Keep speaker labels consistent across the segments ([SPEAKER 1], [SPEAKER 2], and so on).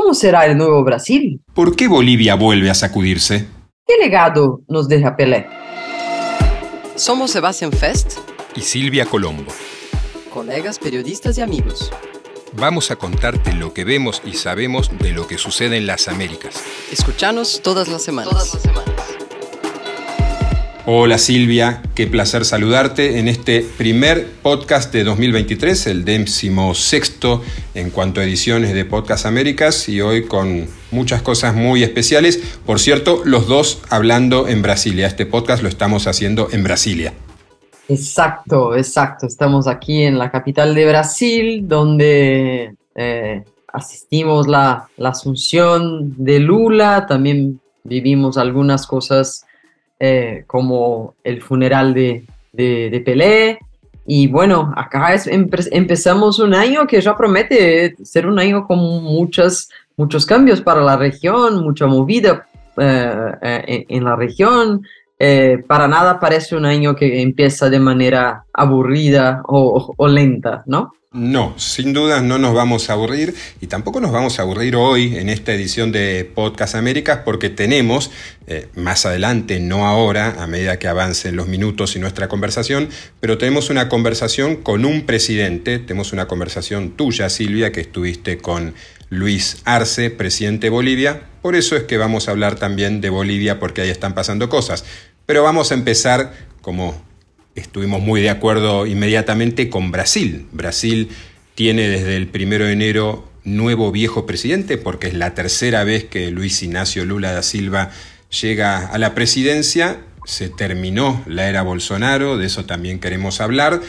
[SPEAKER 1] ¿Cómo será el nuevo Brasil?
[SPEAKER 2] ¿Por qué Bolivia vuelve a sacudirse?
[SPEAKER 1] ¿Qué legado nos deja Pelé?
[SPEAKER 3] Somos Sebastián Fest
[SPEAKER 2] y Silvia Colombo,
[SPEAKER 3] colegas periodistas y amigos.
[SPEAKER 2] Vamos a contarte lo que vemos y sabemos de lo que sucede en las Américas.
[SPEAKER 3] Escuchanos todas las semanas. Todas las semanas.
[SPEAKER 2] Hola Silvia, qué placer saludarte en este primer podcast de 2023, el décimo sexto en cuanto a ediciones de Podcast Américas y hoy con muchas cosas muy especiales. Por cierto, los dos hablando en Brasilia. Este podcast lo estamos haciendo en Brasilia.
[SPEAKER 1] Exacto, exacto. Estamos aquí en la capital de Brasil, donde eh, asistimos la, la asunción de Lula, también vivimos algunas cosas eh, como el funeral de, de, Pelé. Y bueno, acá es, empezamos un año que ya promete ser un año con muchas, muchos cambios para la región, mucha movida eh, eh, en, la región. para nada parece un año que empieza de manera aburrida o, o lenta, ¿no?
[SPEAKER 2] No, sin duda no nos vamos a aburrir y tampoco nos vamos a aburrir hoy en esta edición de Podcast Américas porque tenemos eh, más adelante, no ahora, a medida que avancen los minutos y nuestra conversación, pero tenemos una conversación con un presidente, tenemos una conversación tuya, Silvia, que estuviste con Luis Arce, presidente de Bolivia, por eso es que vamos a hablar también de Bolivia porque ahí están pasando cosas. Pero vamos a empezar como estuvimos muy de acuerdo inmediatamente con Brasil. Brasil tiene desde el primero de enero nuevo viejo presidente, porque es la tercera vez que Luis Ignacio Lula da Silva llega a la presidencia. Se terminó la era Bolsonaro, de eso también queremos hablar,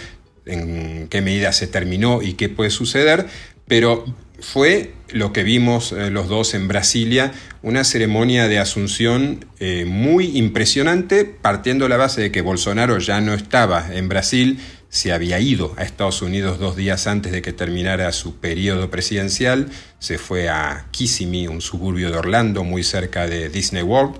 [SPEAKER 2] en qué medida se terminó y qué puede suceder, pero fue lo que vimos eh, los dos en Brasilia, una ceremonia de asunción eh, muy impresionante, partiendo de la base de que Bolsonaro ya no estaba en Brasil, se había ido a Estados Unidos dos días antes de que terminara su periodo presidencial, se fue a Kissimmee, un suburbio de Orlando, muy cerca de Disney World,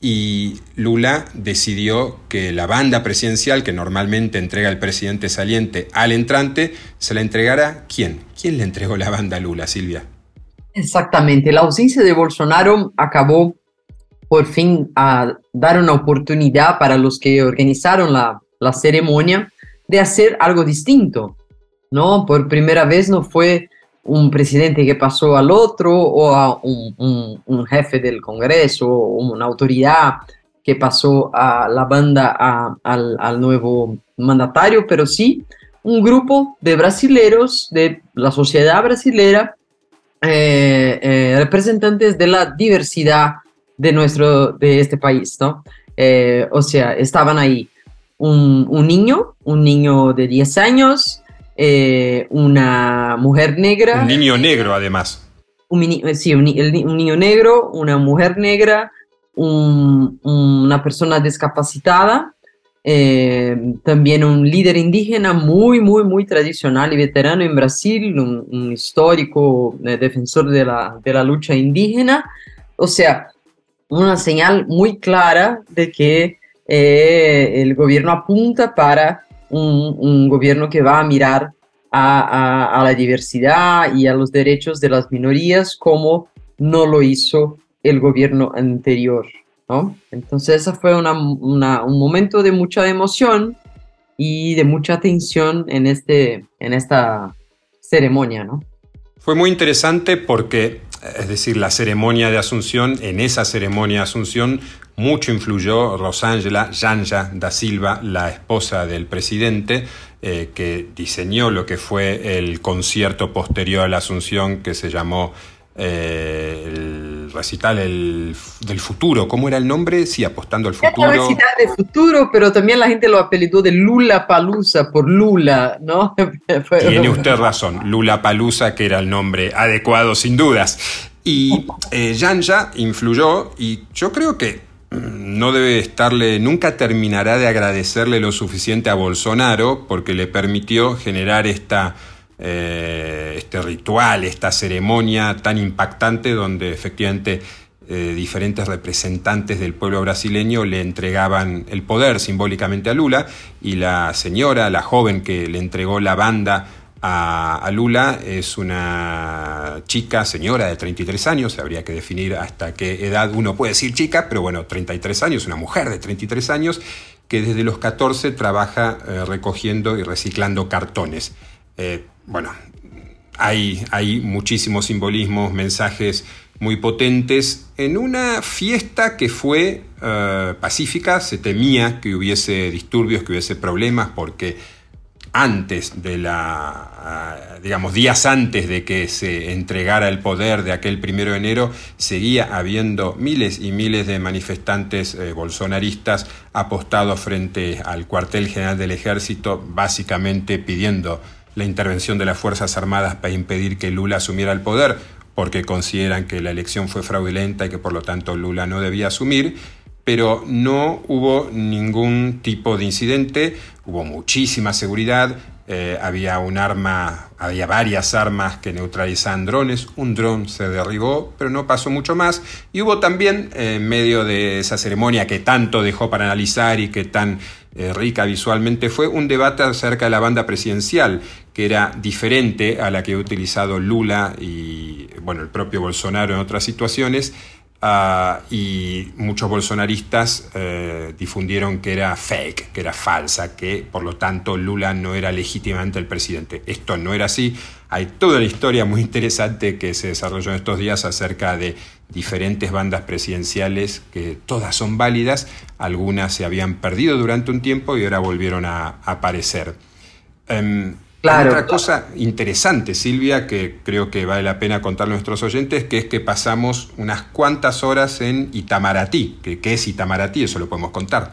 [SPEAKER 2] y Lula decidió que la banda presidencial que normalmente entrega el presidente saliente al entrante, se la entregara quién? ¿Quién le entregó la banda a Lula, Silvia?
[SPEAKER 1] Exactamente, la ausencia de Bolsonaro acabó por fin a dar una oportunidad para los que organizaron la, la ceremonia de hacer algo distinto, ¿no? Por primera vez no fue un presidente que pasó al otro o a un, jefe del Congreso o una autoridad que pasó a la banda al, nuevo mandatario, pero sí un grupo de brasileros, de la sociedad brasilera, eh, eh, representantes de la diversidad de, nuestro, de este país, ¿no? Eh, o sea, estaban ahí un, un, niño, un niño de 10 años, eh, una mujer negra.
[SPEAKER 2] Un niño negro, además.
[SPEAKER 1] Un, eh, sí, un, niño negro, una mujer negra, una persona discapacitada, eh, también un líder indígena muy, muy, muy tradicional y veterano en Brasil, un, histórico defensor de la, de la lucha indígena. O sea, una señal muy clara de que el gobierno apunta para un, gobierno que va a mirar a, la diversidad y a los derechos de las minorías como no lo hizo el gobierno anterior. ¿no? Entonces, ese fue un momento de mucha emoción y de mucha tensión en, este, en esta ceremonia. ¿no?
[SPEAKER 2] Fue muy interesante porque, es decir, la ceremonia de Asunción, en esa ceremonia de Asunción, mucho influyó Rosángela Janja da Silva, la esposa del presidente, eh, que diseñó lo que fue el concierto posterior a la Asunción que se llamó eh, el recital del futuro. ¿Cómo era el nombre? Sí, apostando al futuro.
[SPEAKER 1] El recital del futuro, pero también la gente lo apelidó de Lula Palusa por Lula, ¿no?
[SPEAKER 2] Tiene usted razón, Lula Palusa, que era el nombre adecuado sin dudas. Y eh, Janja influyó y yo creo que no debe estarle, nunca terminará de agradecerle lo suficiente a Bolsonaro porque le permitió generar esta, eh, este ritual, esta ceremonia tan impactante donde efectivamente eh, diferentes representantes del pueblo brasileño le entregaban el poder simbólicamente a Lula y la señora, la joven que le entregó la banda a, Lula. Es una chica, señora de 33 años, habría que definir hasta qué edad uno puede decir chica, pero bueno, 33 años, una mujer de 33 años, que desde los 14 trabaja eh, recogiendo y reciclando cartones. Eh, bueno, hay, hay muchísimos simbolismos, mensajes muy potentes. En una fiesta que fue eh, pacífica, se temía que hubiese disturbios, que hubiese problemas, porque antes de la, ah, digamos, días antes de que se entregara el poder de aquel primero de enero, seguía habiendo miles y miles de manifestantes eh, bolsonaristas apostados frente al cuartel general del ejército, básicamente pidiendo la intervención de las Fuerzas Armadas para impedir que Lula asumiera el poder, porque consideran que la elección fue fraudulenta y que por lo tanto Lula no debía asumir pero no hubo ningún tipo de incidente, hubo muchísima seguridad, eh, había un arma, había varias armas que neutralizaban drones, un dron se derribó, pero no pasó mucho más, y hubo también, eh, en medio de esa ceremonia que tanto dejó para analizar y que tan eh, rica visualmente fue, un debate acerca de la banda presidencial, que era diferente a la que ha utilizado Lula y bueno, el propio Bolsonaro en otras situaciones, Ah, y muchos bolsonaristas eh, difundieron que era fake, que era falsa, que por lo tanto Lula no era legítimamente el presidente. Esto no era así. Hay toda una historia muy interesante que se desarrolló en estos días acerca de diferentes bandas presidenciales que todas son válidas, algunas se habían perdido durante un tiempo y ahora volvieron a aparecer. Otra cosa interesante, Silvia, que creo que vale la pena contar a nuestros oyentes, que es que pasamos unas cuantas horas en Itamaraty. ¿Qué, es Itamaraty? Eso lo podemos contar.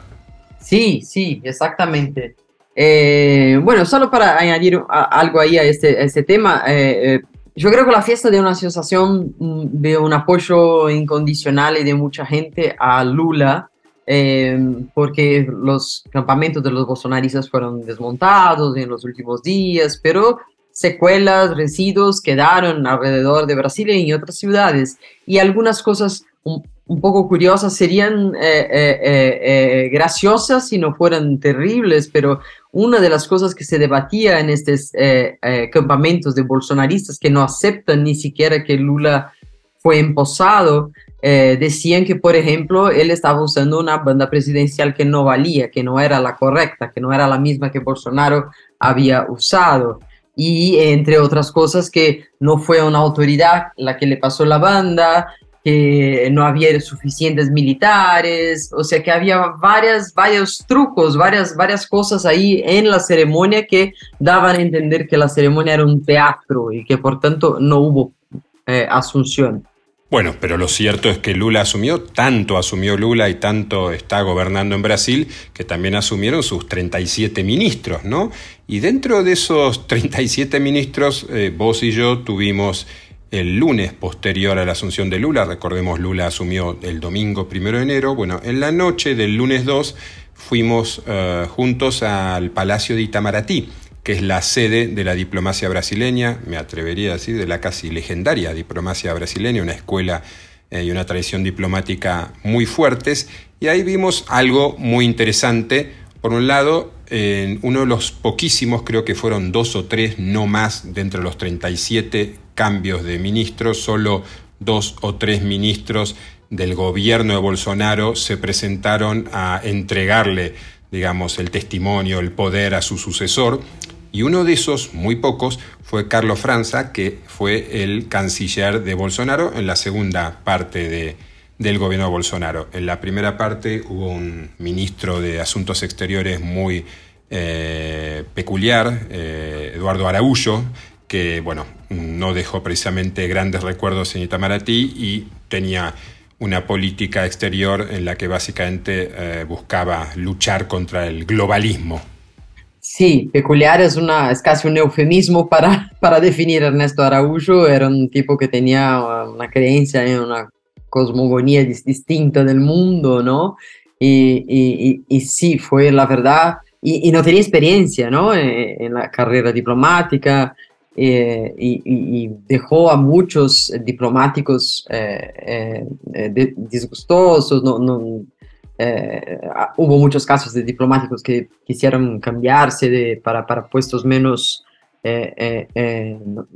[SPEAKER 1] Sí, sí, exactamente. Eh, bueno, solo para añadir algo ahí a este, este tema, eh, eh, yo creo que la fiesta de una asociación mm, de un apoyo incondicional y de mucha gente a Lula Em, porque los campamentos de los bolsonaristas fueron desmontados en los últimos días, pero secuelas, residuos quedaron alrededor de Brasil y en otras ciudades. Y algunas cosas un, poco curiosas serían eh, eh, eh, graciosas si no fueran terribles, pero una de las cosas que se debatía en estos campamentos de bolsonaristas que no aceptan ni siquiera que Lula fue emposado, eh, decían que, por ejemplo, él estaba usando una banda presidencial que no valía, que no era la correcta, que no era la misma que Bolsonaro había usado. Y entre otras cosas, que no fue una autoridad la que le pasó la banda, que no había suficientes militares, o sea que había varias, varios trucos, varias, varias cosas ahí en la ceremonia que daban a entender que la ceremonia era un teatro y que por tanto no hubo eh, asunción.
[SPEAKER 2] Bueno, pero lo cierto es que Lula asumió, tanto asumió Lula y tanto está gobernando en Brasil, que también asumieron sus 37 ministros, ¿no? Y dentro de esos 37 ministros, eh, vos y yo tuvimos el lunes posterior a la asunción de Lula, recordemos Lula asumió el domingo primero de enero, bueno, en la noche del lunes 2 fuimos eh, juntos al Palacio de Itamaraty que es la sede de la diplomacia brasileña, me atrevería a decir, de la casi legendaria diplomacia brasileña, una escuela eh, y una tradición diplomática muy fuertes. Y ahí vimos algo muy interesante. Por un lado, en uno de los poquísimos, creo que fueron dos o tres, no más, de entre los 37 cambios de ministros, solo dos o tres ministros del gobierno de Bolsonaro se presentaron a entregarle digamos, el testimonio, el poder a su sucesor. Y uno de esos, muy pocos, fue Carlos Franza, que fue el canciller de Bolsonaro en la segunda parte de, del gobierno de Bolsonaro. En la primera parte hubo un ministro de Asuntos Exteriores muy eh, peculiar, eh, Eduardo Araújo, que bueno, no dejó precisamente grandes recuerdos en Itamaraty y tenía una política exterior en la que básicamente eh, buscaba luchar contra el globalismo
[SPEAKER 1] Sí, peculiar es, una, es casi un eufemismo para, para definir Ernesto Araújo. Era un tipo que tenía una creencia en una cosmogonía distinta del mundo, ¿no? Y, y, sí, fue la verdad, y, no tenía experiencia, ¿no? En, en la carrera diplomática, eh, y, dejó a muchos diplomáticos eh, eh, disgustosos, no, eh, hubo muchos casos de diplomáticos que quisieron cambiarse para, para, puestos menos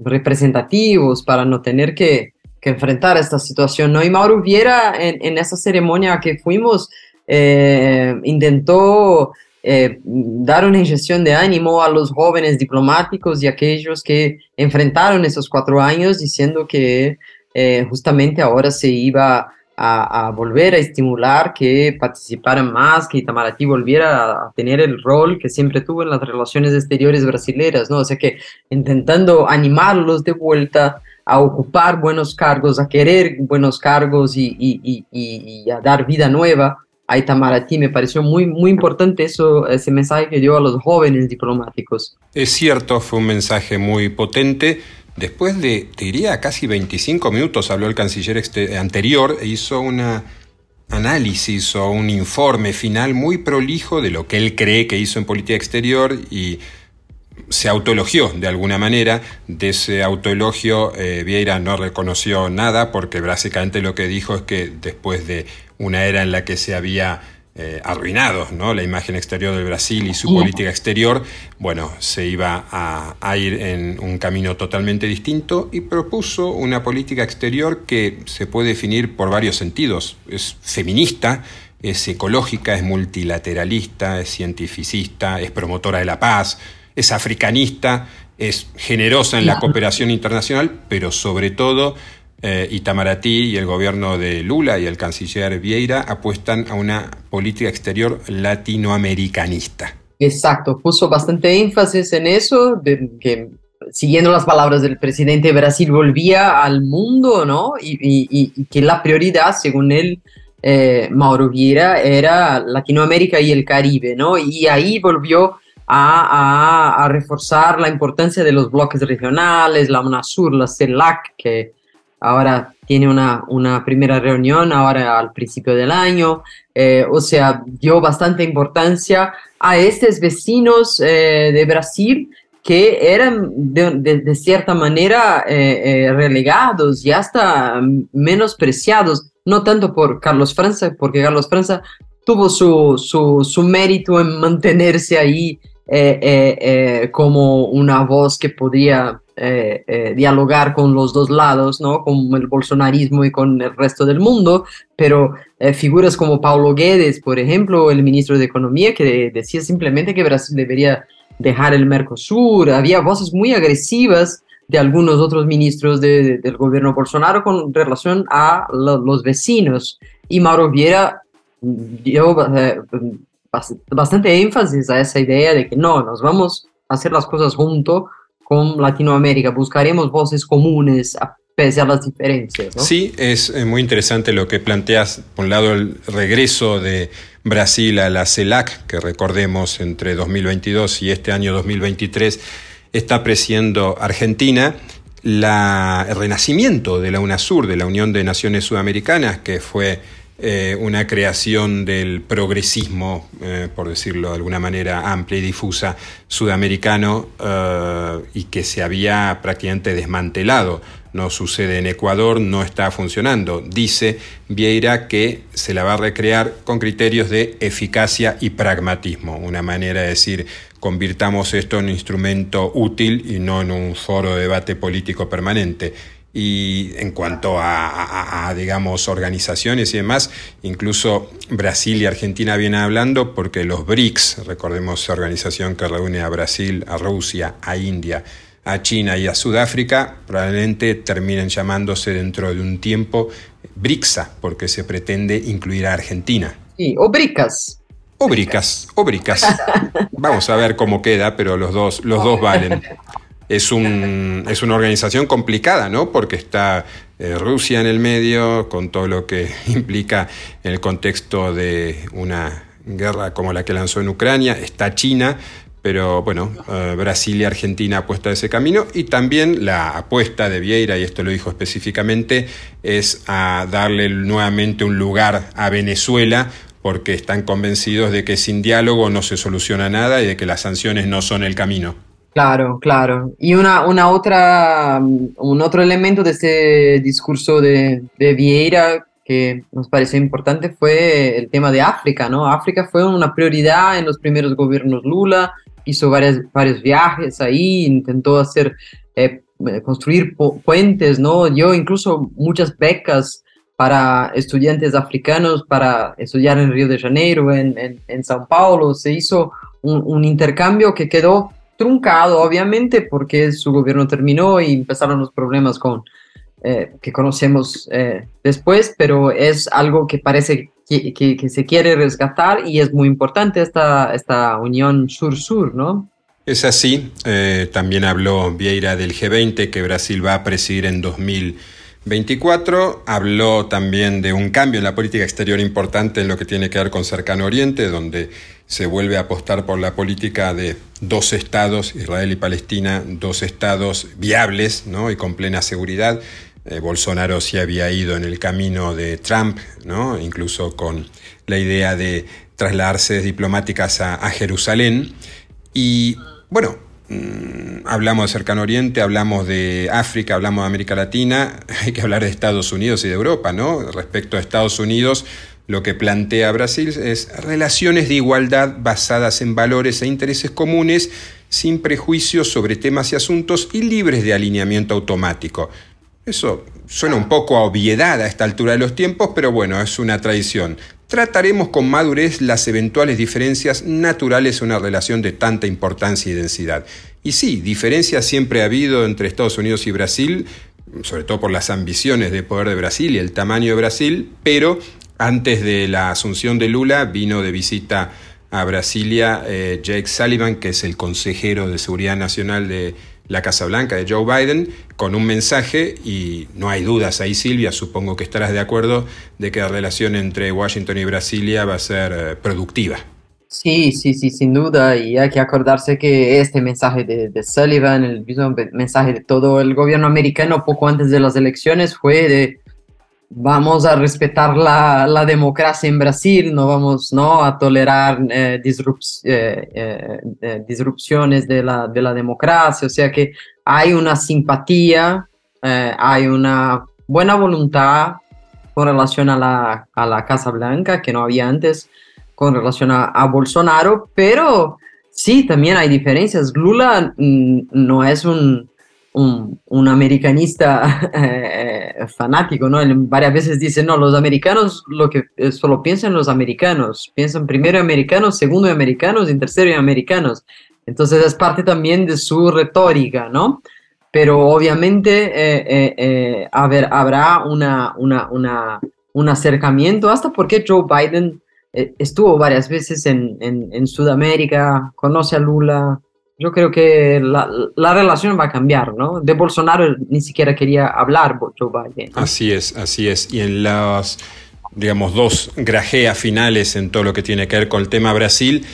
[SPEAKER 1] representativos para no tener que, que, enfrentar esta situación. ¿no? Y Mauro Viera en, en esa ceremonia que fuimos intentó dar una inyección de ánimo a los jóvenes diplomáticos y aquellos que enfrentaron esos cuatro años diciendo que justamente ahora se iba a, volver a estimular que participaran más, que Itamaraty volviera a tener el rol que siempre tuvo en las relaciones exteriores brasileras, ¿no? O sea que intentando animarlos de vuelta a ocupar buenos cargos, a querer buenos cargos y, y, y, y a dar vida nueva a Itamaraty. Me pareció muy, muy importante eso, ese mensaje que dio a los jóvenes diplomáticos.
[SPEAKER 2] Es cierto, fue un mensaje muy potente Después de, te diría, casi 25 minutos habló el canciller anterior e hizo un análisis o un informe final muy prolijo de lo que él cree que hizo en política exterior y se autoelogió de alguna manera. De ese autoelogio eh, Vieira no reconoció nada porque básicamente lo que dijo es que después de una era en la que se había eh, arruinados, ¿no? La imagen exterior del Brasil y su política exterior, bueno, se iba a, ir en un camino totalmente distinto y propuso una política exterior que se puede definir por varios sentidos. Es feminista, es ecológica, es multilateralista, es cientificista, es promotora de la paz, es africanista, es generosa en la cooperación internacional, pero sobre todo eh, Itamaraty y el gobierno de Lula y el canciller Vieira apuestan a una política exterior latinoamericanista.
[SPEAKER 1] Exacto, puso bastante énfasis en eso, de que siguiendo las palabras del presidente, Brasil volvía al mundo, ¿no? Y, que la prioridad, según él, eh, Mauro Vieira, era Latinoamérica y el Caribe, ¿no? Y ahí volvió a, a, a reforzar la importancia de los bloques regionales, la UNASUR, la CELAC, que ahora tiene una, una primera reunión ahora al principio del año, eh, o sea, dio bastante importancia a estos vecinos eh, de Brasil que eran de, cierta manera eh, relegados y hasta menospreciados, no tanto por Carlos Franza, porque Carlos Franza tuvo su, su, su mérito en mantenerse ahí como una voz que podría eh, eh, dialogar con los dos lados, ¿no? Con el bolsonarismo y con el resto del mundo, pero eh, figuras como Paulo Guedes, por ejemplo, el ministro de Economía, que decía simplemente que Brasil debería dejar el Mercosur, había voces muy agresivas de algunos otros ministros del gobierno Bolsonaro con relación a los vecinos. Y Mauro Vieira dio bastante énfasis a esa idea de que no, nos vamos a hacer las cosas juntos con Latinoamérica? ¿Buscaremos voces comunes a pese a las diferencias?
[SPEAKER 2] Sí, es eh, muy interesante lo que planteas. Por un lado, el regreso de Brasil a la CELAC, que recordemos entre 2022 y este año 2023 está presidiendo Argentina. La, el renacimiento de la UNASUR, de la Unión de Naciones Sudamericanas, que fue eh, una creación del progresismo, eh, por decirlo de alguna manera amplia y difusa, sudamericano eh, y que se había prácticamente desmantelado. No sucede en Ecuador, no está funcionando. Dice Vieira que se la va a recrear con criterios de eficacia y pragmatismo, una manera de decir convirtamos esto en un instrumento útil y no en un foro de debate político permanente. Y en cuanto a, digamos, organizaciones y demás, incluso Brasil y Argentina vienen hablando porque los BRICS, recordemos esa organización que reúne a Brasil, a Rusia, a India, a China y a Sudáfrica, probablemente terminen llamándose dentro de un tiempo BRICSA, porque se pretende incluir a Argentina.
[SPEAKER 1] Sí, o BRICAS.
[SPEAKER 2] O BRICAS, o BRICAS. Vamos a ver cómo queda, pero los dos, los dos valen. es, un, es una organización complicada, ¿no? Porque está eh, Rusia en el medio, con todo lo que implica en el contexto de una guerra como la que lanzó en Ucrania, está China, pero bueno, eh, Brasil y Argentina apuesta a ese camino y también la apuesta de Vieira, y esto lo dijo específicamente, es a darle nuevamente un lugar a Venezuela porque están convencidos de que sin diálogo no se soluciona nada y de que las sanciones no son el camino.
[SPEAKER 1] Claro, claro. Y una, una otra, un otro elemento de este discurso de, de Vieira que nos pareció importante fue el tema de África, ¿no? África fue una prioridad en los primeros gobiernos Lula, hizo varios, varios viajes ahí, intentó hacer, eh, construir puentes, ¿no? Dio incluso muchas becas para estudiantes africanos para estudiar en Río de Janeiro, en, en, en Sao Paulo. Se hizo un, intercambio que quedó truncado, obviamente, porque su gobierno terminó y empezaron los problemas con, eh, que conocemos eh, después, pero es algo que parece que, se quiere rescatar y es muy importante esta, esta unión sur-sur, ¿no?
[SPEAKER 2] Es así. Eh, también habló Vieira del G20 que Brasil va a presidir en 2024. Habló también de un cambio en la política exterior importante en lo que tiene que ver con Cercano Oriente, donde se vuelve a apostar por la política de dos estados, Israel y Palestina, dos estados viables ¿no? y con plena seguridad. Eh, Bolsonaro se había ido en el camino de Trump, ¿no? incluso con la idea de trasladarse diplomáticas a Jerusalén. Y bueno, mmm, hablamos de Cercano Oriente, hablamos de África, hablamos de América Latina, hay que hablar de Estados Unidos y de Europa, ¿no? Respecto a Estados Unidos, lo que plantea Brasil es relaciones de igualdad basadas en valores e intereses comunes, sin prejuicios sobre temas y asuntos y libres de alineamiento automático. Eso suena un poco a obviedad a esta altura de los tiempos, pero bueno, es una tradición. Trataremos con madurez las eventuales diferencias naturales en una relación de tanta importancia y densidad. Y sí, diferencias siempre ha habido entre Estados Unidos y Brasil, sobre todo por las ambiciones de poder de Brasil y el tamaño de Brasil, pero antes de la asunción de Lula vino de visita a Brasilia eh, Jake Sullivan, que es el consejero de Seguridad Nacional de la Casa Blanca de Joe Biden con un mensaje y no hay dudas ahí Silvia, supongo que estarás de acuerdo de que la relación entre Washington y Brasilia va a ser eh, productiva.
[SPEAKER 1] Sí, sí, sí, sin duda. Y hay que acordarse que este mensaje de, Sullivan, el mismo mensaje de todo el gobierno americano poco antes de las elecciones fue de vamos a respetar la, la democracia en Brasil, no vamos ¿no? a tolerar eh, eh, eh, eh disrupciones de la, de la democracia. O sea que hay una simpatía, hay una buena voluntad con relación a la, a la Casa Blanca que no había antes con relación a, a Bolsonaro, pero sí, también hay diferencias. Lula mm, no es un, un, un americanista eh, fanático, ¿no? Él varias veces dice, no, los americanos lo que eh, solo piensan los americanos, piensan primero en americanos, segundo en americanos y tercero en americanos. Entonces es parte también de su retórica, ¿no? Pero obviamente eh, eh, eh a ver, habrá una, una, una, un acercamiento, hasta porque Joe Biden eh, estuvo varias veces en, en Sudamérica, conoce a Lula, yo creo que la, la, relación va a cambiar, ¿no? De Bolsonaro ni siquiera quería hablar Joe Biden.
[SPEAKER 2] Así es, así es. Y en las, digamos, dos grajeas finales en todo lo que tiene que ver con el tema Brasil,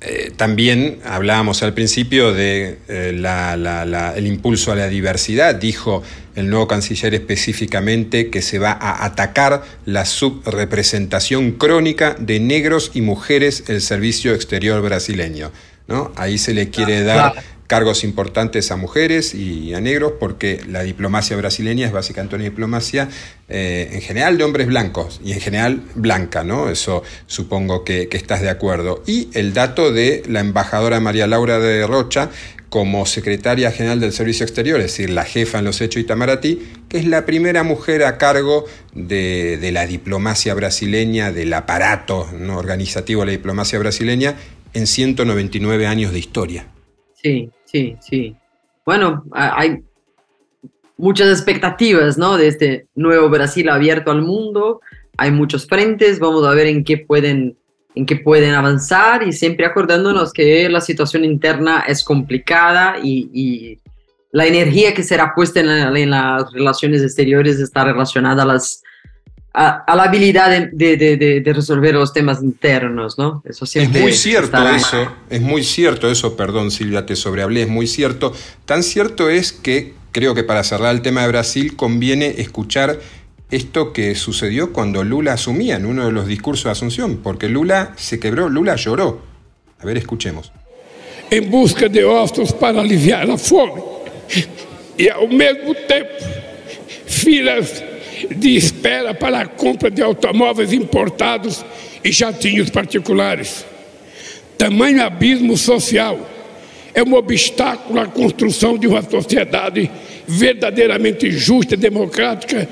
[SPEAKER 2] eh, también hablábamos al principio de eh, la, la, el impulso a la diversidad. Dijo el nuevo canciller específicamente que se va a atacar la subrepresentación crónica de negros y mujeres en el servicio exterior brasileño. ¿No? Ahí se le quiere dar cargos importantes a mujeres y a negros porque la diplomacia brasileña es básicamente una diplomacia eh, en general de hombres blancos y en general blanca, ¿no? Eso supongo que, que, estás de acuerdo. Y el dato de la embajadora María Laura de Rocha como secretaria general del Servicio Exterior, es decir, la jefa en los hechos Itamaraty, que es la primera mujer a cargo de, de la diplomacia brasileña, del aparato ¿no? organizativo de la diplomacia brasileña, en 199 años de historia.
[SPEAKER 1] Sí, sí, sí. Bueno, hay muchas expectativas, ¿no? De este nuevo Brasil abierto al mundo. Hay muchos frentes, vamos a ver en qué pueden, en qué pueden avanzar y siempre acordándonos que la situación interna es complicada y, la energía que será puesta en, las relaciones exteriores está relacionada a las a, a la habilidad de, de, de, de, resolver los temas internos, ¿no?
[SPEAKER 2] Eso siempre es muy cierto estará... eso, es muy cierto eso, perdón Silvia, te sobrehablé, es muy cierto. Tan cierto es que creo que para cerrar el tema de Brasil conviene escuchar esto que sucedió cuando Lula asumía en uno de los discursos de Asunción, porque Lula se quebró, Lula lloró. A ver, escuchemos.
[SPEAKER 4] En busca de ossos para aliviar la fome y al mismo tiempo filas de espera para a compra de automóveis importados e jatinhos particulares. Tamanho abismo social é um obstáculo à construção de uma sociedade verdadeiramente justa, democrática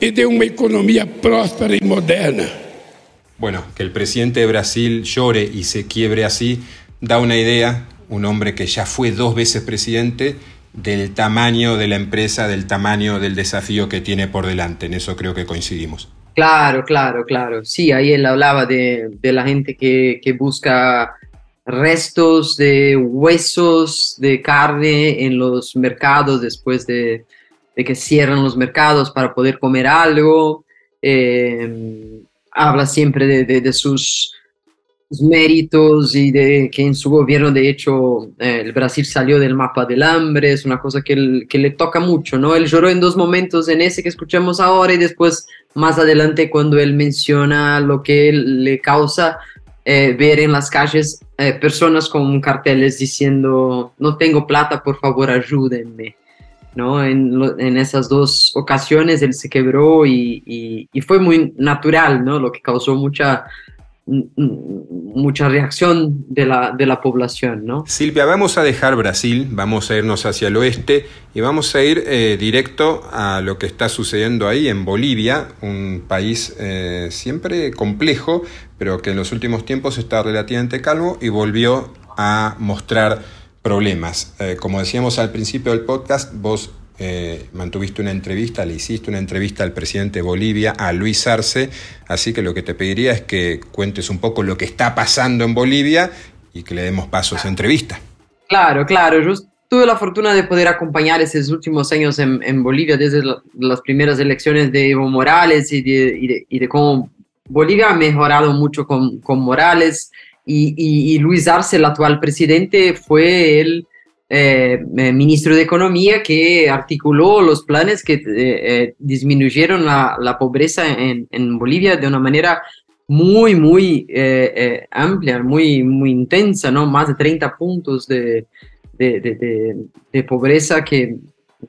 [SPEAKER 4] y de una economía próspera y moderna.
[SPEAKER 2] Bueno, que el presidente de Brasil llore y se quiebre así da una idea, un hombre que ya fue dos veces presidente, del tamaño de la empresa, del tamaño del desafío que tiene por delante. En eso creo que coincidimos.
[SPEAKER 1] Claro, claro, claro. Sí, ahí él hablaba de, de la gente que, que, busca restos de huesos de carne en los mercados después de, de que cierran los mercados para poder comer algo. Eh, habla siempre de, de, de sus méritos y de que en su gobierno, de hecho, eh, el Brasil salió del mapa del hambre, es una cosa que, que, le toca mucho, ¿no? Él lloró en dos momentos, en ese que escuchamos ahora y después más adelante cuando él menciona lo que le causa eh, ver en las calles eh, personas con carteles diciendo, no tengo plata, por favor, ayúdenme. ¿no? En, en, esas dos ocasiones él se quebró y, y, y, fue muy natural, ¿no? Lo que causó mucha mucha reacción de la, de la población. ¿no?
[SPEAKER 2] Silvia, vamos a dejar Brasil, vamos a irnos hacia el oeste y vamos a ir eh, directo a lo que está sucediendo ahí en Bolivia, un país eh, siempre complejo, pero que en los últimos tiempos está relativamente calmo y volvió a mostrar problemas. Eh, como decíamos al principio del podcast, vos eh, mantuviste una entrevista, le hiciste una entrevista al presidente de Bolivia, a Luis Arce, así que lo que te pediría es que cuentes un poco lo que está pasando en Bolivia y que le demos paso a esa entrevista.
[SPEAKER 1] Claro, claro, yo tuve la fortuna de poder acompañar esos últimos años en, en Bolivia, desde la, las primeras elecciones de Evo Morales y de, y de, y de cómo Bolivia ha mejorado mucho con, con Morales. Y, y, Luis Arce, el actual presidente, fue el eh, eh, ministro de Economía que articuló los planes que eh, disminuyeron la, pobreza en, Bolivia de una manera muy, muy amplia, muy, muy intensa, ¿no? Más de 30 puntos de, pobreza que,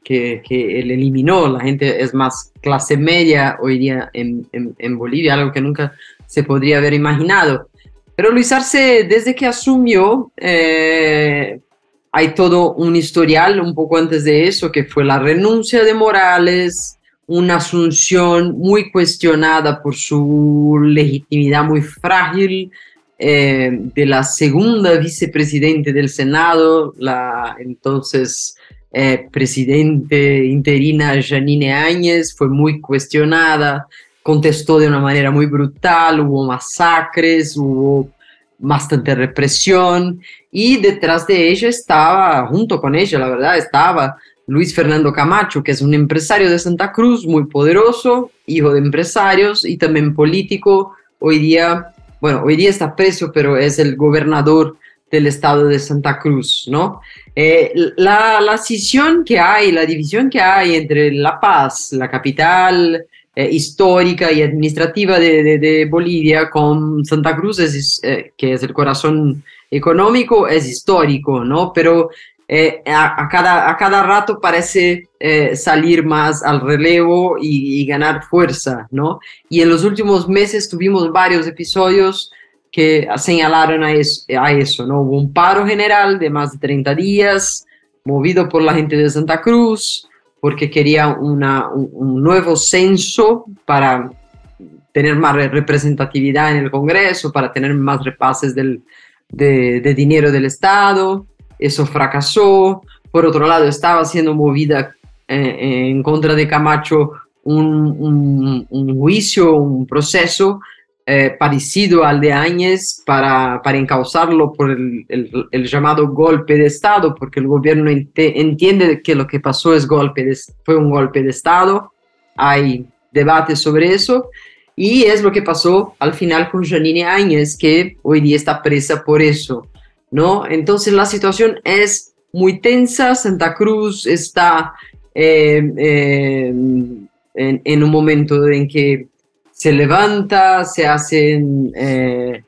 [SPEAKER 1] que, que, él eliminó. La gente es más clase media hoy día en, en, Bolivia, algo que nunca se podría haber imaginado. Pero Luis Arce, desde que asumió, hay todo un historial un poco antes de eso, que fue la renuncia de Morales, una asunción muy cuestionada por su legitimidad muy frágil eh, de la segunda vicepresidente del Senado, la entonces eh, presidente interina Janine Áñez, fue muy cuestionada, contestó de una manera muy brutal, hubo masacres, hubo bastante represión y detrás de ella estaba, junto con ella, la verdad, estaba Luis Fernando Camacho, que es un empresario de Santa Cruz, muy poderoso, hijo de empresarios y también político. Hoy día, bueno, hoy día está preso, pero es el gobernador del estado de Santa Cruz, ¿no? Eh, la, la que hay, la división que hay entre La Paz, la capital eh, histórica y administrativa de, de, Bolivia con Santa Cruz, eh, que es el corazón económico, es histórico, ¿no? Pero eh, a, cada, a cada rato parece eh, salir más al relevo y, y, ganar fuerza, ¿no? Y en los últimos meses tuvimos varios episodios que señalaron a eso, a eso, ¿no? Hubo un paro general de más de 30 días, movido por la gente de Santa Cruz, porque quería una, un, un, nuevo censo para tener más representatividad en el Congreso, para tener más repases del, de, de, dinero del Estado. Eso fracasó. Por otro lado, estaba siendo movida eh, en contra de Camacho un, un, un juicio, un proceso eh, parecido al de Áñez para, para encauzarlo por el, el, llamado golpe de Estado, porque el gobierno ent entiende que lo que pasó es golpe fue un golpe de Estado, hay debate sobre eso, y es lo que pasó al final con Janine Áñez, que hoy día está presa por eso, ¿no? Entonces la situación es muy tensa, Santa Cruz está eh, eh, en un momento en que se levanta, se hacen eh,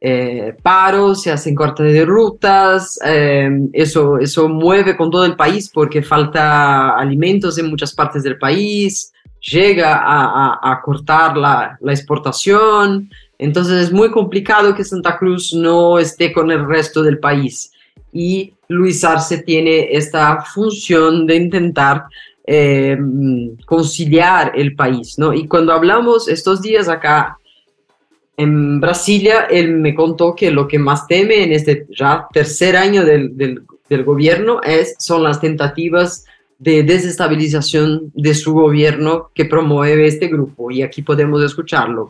[SPEAKER 1] eh, paros, se hacen cortes de rutas, eh, eso, eso mueve con todo el país porque falta alimentos en muchas partes del país, llega a, a, a cortar la, la, exportación, entonces es muy complicado que Santa Cruz no esté con el resto del país. y Luis Arce tiene esta función de intentar eh, conciliar el país, ¿no? Y cuando hablamos estos días acá en Brasilia, él me contó que lo que más teme en este tercer año del, del, gobierno es, son las tentativas de desestabilización de su gobierno que promueve este grupo. Y aquí podemos escucharlo.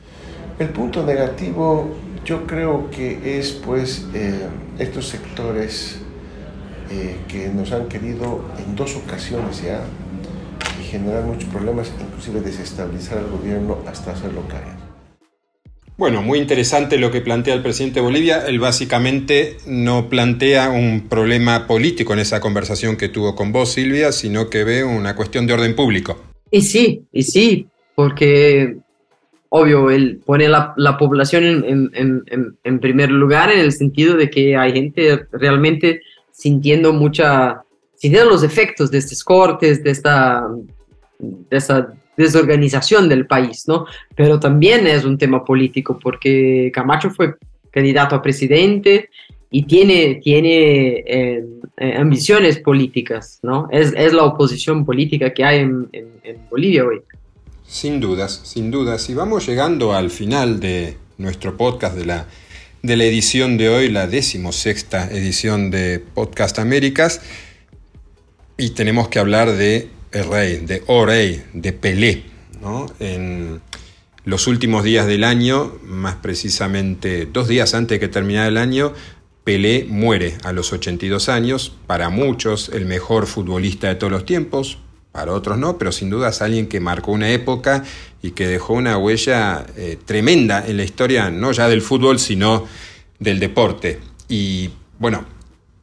[SPEAKER 5] El punto negativo yo creo que es pues eh, estos sectores eh, que nos han querido en dos ocasiones ya generar muchos problemas, inclusive desestabilizar al gobierno hasta hacerlo caer.
[SPEAKER 2] Bueno, muy interesante lo que plantea el presidente de Bolivia. Él básicamente no plantea un problema político en esa conversación que tuvo con vos, Silvia, sino que ve una cuestión de orden público.
[SPEAKER 1] Y sí, y sí, porque obvio, él pone la, la población en, en, en, en, primer lugar en el sentido de que hay gente realmente sintiendo mucha, sintiendo los efectos de estos cortes, de esta, de esta desorganización del país, ¿no? Pero también es un tema político porque Camacho fue candidato a presidente y tiene, tiene eh, eh, ambiciones políticas, ¿no? Es, es, la oposición política que hay en, en, en, Bolivia hoy.
[SPEAKER 2] Sin dudas, sin dudas. Y vamos llegando al final de nuestro podcast de la, de la edición de hoy, la decimosexta edición de Podcast Américas. Y tenemos que hablar de el rey, de Orey, de Pelé. ¿no? En los últimos días del año, más precisamente dos días antes de que terminara el año, Pelé muere a los 82 años, para muchos el mejor futbolista de todos los tiempos, para otros no, pero sin duda es alguien que marcó una época y que dejó una huella eh, tremenda en la historia, no ya del fútbol, sino del deporte. Y bueno,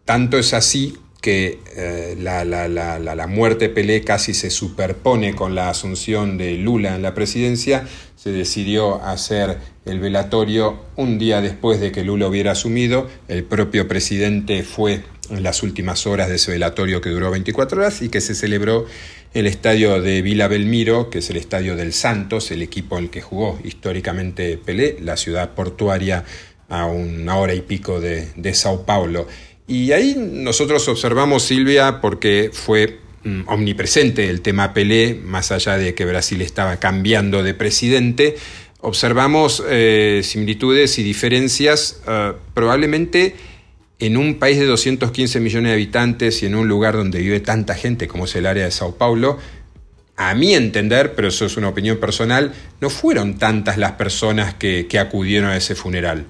[SPEAKER 2] tanto es así que eh, la, la, la, la, muerte de Pelé casi se superpone con la asunción de Lula en la presidencia, se decidió hacer el velatorio un día después de que Lula hubiera asumido. El propio presidente fue en las últimas horas de ese velatorio que duró 24 horas y que se celebró el estadio de Vila Belmiro, que es el estadio del Santos, el equipo en el que jugó históricamente Pelé, la ciudad portuaria a una hora y pico de, de Sao Paulo. Y ahí nosotros observamos, Silvia, porque fue mm, omnipresente el tema Pelé, más allá de que Brasil estaba cambiando de presidente, observamos eh, similitudes y diferencias uh, probablemente en un país de 215 millones de habitantes y en un lugar donde vive tanta gente como es el área de Sao Paulo, a mi entender, pero eso es una opinión personal, no fueron tantas las personas que acudieron a ese funeral.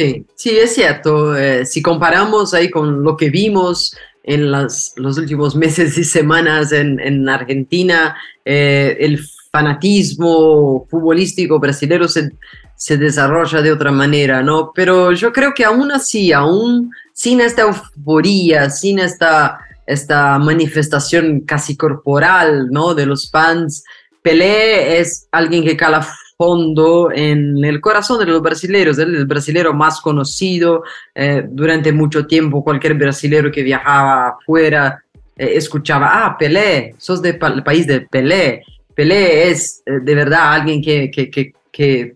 [SPEAKER 1] Sí, sí, es cierto. Eh, si comparamos ahí con lo que vimos en las, los últimos meses y semanas en, en Argentina, eh, el fanatismo futbolístico brasileño se, se, desarrolla de otra manera, ¿no? Pero yo creo que aún así, aún sin esta euforía, sin esta, esta manifestación casi corporal, ¿no? De los fans, Pelé es alguien que cala fondo en el corazón de los brasileños, el brasilero más conocido eh, durante mucho tiempo, cualquier brasilero que viajaba afuera eh, escuchaba, ah, Pelé, sos del pa país de Pelé, Pelé es eh, de verdad alguien que, que, que,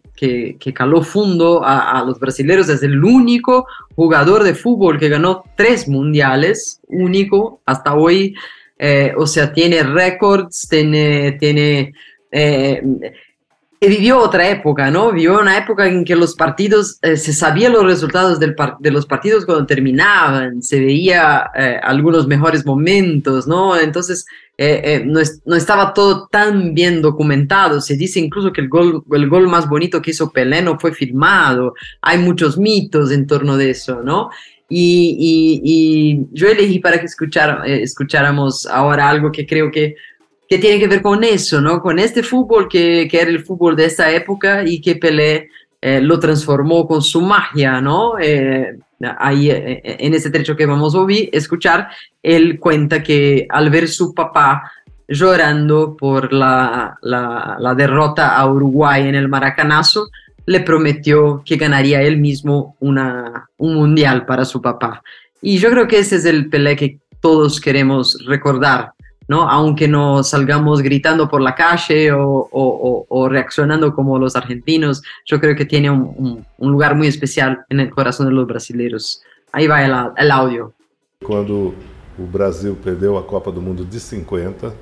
[SPEAKER 1] que, caló fondo a, los brasileños, es el único jugador de fútbol que ganó tres mundiales, único hasta hoy, eh, o sea, tiene récords, tiene... tiene vivió otra época, ¿no? Vivió una época en que los partidos, eh, se sabían los resultados del par de los partidos cuando terminaban, se veía eh, algunos mejores momentos, ¿no? Entonces, eh, eh no, es, no, estaba todo tan bien documentado. Se dice incluso que el gol, el gol más bonito que hizo Pelé no fue filmado. Hay muchos mitos en torno de eso, ¿no? Y, y, y yo elegí para que escuchar, eh, escucháramos ahora algo que creo que que tiene que ver con eso, ¿no? Con este fútbol que, que era el fútbol de esta época y que Pelé eh, lo transformó con su magia, ¿no? Eh, ahí, eh, en ese trecho que vamos a oír, escuchar, él cuenta que al ver su papá llorando por la, la, la derrota a Uruguay en el Maracanazo, le prometió que ganaría él mismo una, un mundial para su papá. Y yo creo que ese es el Pelé que todos queremos recordar, ¿no? Aunque no salgamos gritando por la calle o, o, o reaccionando como los argentinos, yo creo que tiene un, un, un, lugar muy especial en el corazón de los brasileños. Ahí va el, el audio.
[SPEAKER 6] Quando o Brasil perdeu a Copa do Mundo de 50,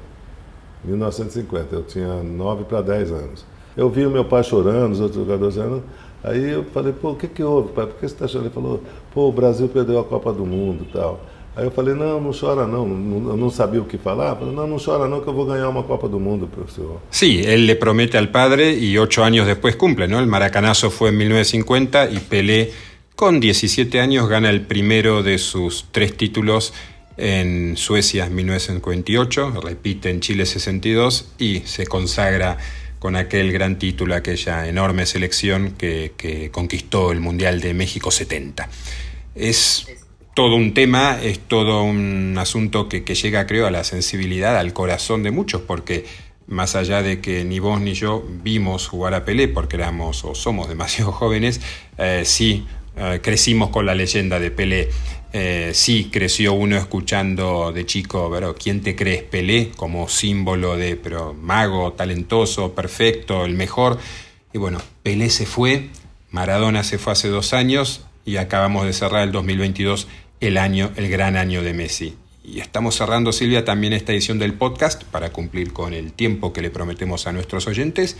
[SPEAKER 6] 1950, eu tinha 9 para 10 anos. Eu vi o meu pai chorando, os outros jogadores chorando. Aí eu falei, pô, o que, que houve, pai? Por que você está chorando? Ele falou, pô, o Brasil perdeu a Copa do Mundo e tal. Aí eu falei, não, não chora não, eu não sabia o que falar. Falei, no, no chora no, que eu voy a ganar una Copa del Mundo, profesor.
[SPEAKER 2] Sí, él le promete al padre y ocho años después cumple, ¿no? El maracanazo fue en 1950 y Pelé con 17 años gana el primero de sus tres títulos en Suecia en 1958, repite en Chile 62 y se consagra con aquel gran título, aquella enorme selección que, que conquistó el Mundial de México 70. Es todo un tema, es todo un asunto que, llega, creo, a la sensibilidad, al corazón de muchos, porque más allá de que ni vos ni yo vimos jugar a Pelé, porque éramos o somos demasiado jóvenes, eh, sí eh, crecimos con la leyenda de Pelé. Eh, sí creció uno escuchando de chico, pero ¿quién te crees Pelé? Como símbolo de pero mago, talentoso, perfecto, el mejor. Y bueno, Pelé se fue, Maradona se fue hace dos años y acabamos de cerrar el 2022 el año, el gran año de Messi. Y estamos cerrando, Silvia, también esta edición del podcast para cumplir con el tiempo que le prometemos a nuestros oyentes.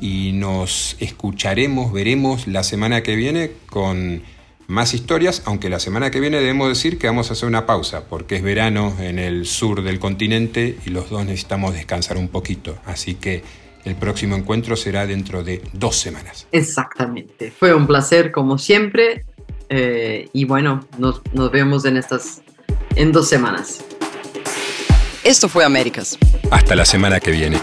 [SPEAKER 2] Y nos escucharemos, veremos la semana que viene con más historias, aunque la semana que viene debemos decir que vamos a hacer una pausa, porque es verano en el sur del continente y los dos necesitamos descansar un poquito. Así que el próximo encuentro será dentro de dos semanas.
[SPEAKER 1] Exactamente. Fue un placer como siempre eh, y bueno, nos, nos vemos en estas en dos semanas.
[SPEAKER 3] Esto fue Américas.
[SPEAKER 2] Hasta la semana que viene.